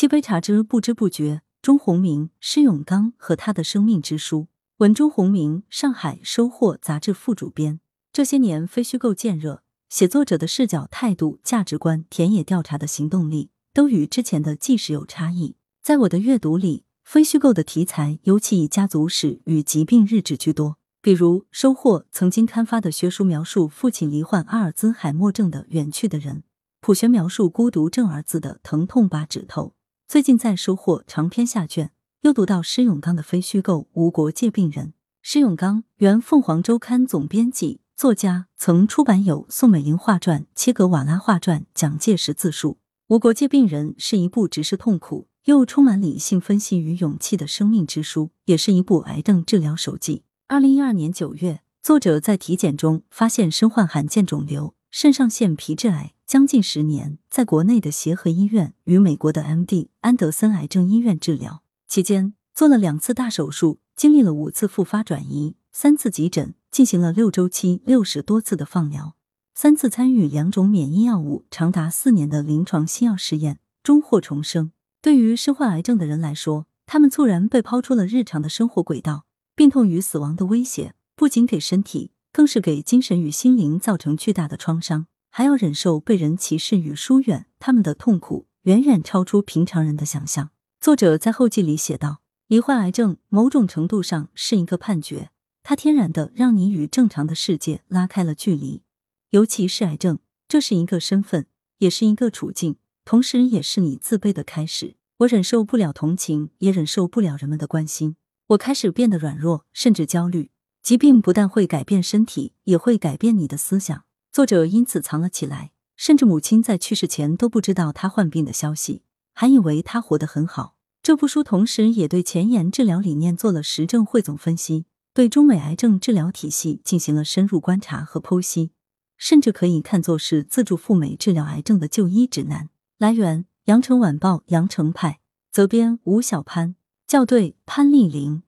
七杯茶之不知不觉，钟鸿明、施永刚和他的生命之书。文钟鸿明，上海收获杂志副主编。这些年，非虚构渐热，写作者的视角、态度、价值观、田野调查的行动力，都与之前的纪实有差异。在我的阅读里，非虚构的题材尤其以家族史与疾病日志居多。比如，收获曾经刊发的学术描述父亲罹患阿尔兹海默症的远去的人，普学描述孤独症儿子的疼痛把指头。最近在收获长篇下卷，又读到施永刚的非虚构《无国界病人》。施永刚原凤凰周刊总编辑、作家，曾出版有《宋美龄画传》《切格瓦拉画传》《蒋介石自述》。《无国界病人》是一部直视痛苦又充满理性分析与勇气的生命之书，也是一部癌症治疗手记。二零一二年九月，作者在体检中发现身患罕见肿瘤——肾上腺皮质癌。将近十年，在国内的协和医院与美国的 M.D. 安德森癌症医院治疗期间，做了两次大手术，经历了五次复发转移，三次急诊，进行了六周期、六十多次的放疗，三次参与两种免疫药物长达四年的临床新药试验，终获重生。对于身患癌症的人来说，他们猝然被抛出了日常的生活轨道，病痛与死亡的威胁不仅给身体，更是给精神与心灵造成巨大的创伤。还要忍受被人歧视与疏远，他们的痛苦远远超出平常人的想象。作者在后记里写道：“罹患癌症，某种程度上是一个判决，它天然的让你与正常的世界拉开了距离。尤其是癌症，这是一个身份，也是一个处境，同时也是你自卑的开始。我忍受不了同情，也忍受不了人们的关心。我开始变得软弱，甚至焦虑。疾病不但会改变身体，也会改变你的思想。”作者因此藏了起来，甚至母亲在去世前都不知道他患病的消息，还以为他活得很好。这部书同时也对前沿治疗理念做了实证汇总分析，对中美癌症治疗体系进行了深入观察和剖析，甚至可以看作是自助赴美治疗癌症的就医指南。来源：羊城晚报羊城派，责编：吴小潘，校对：潘丽玲。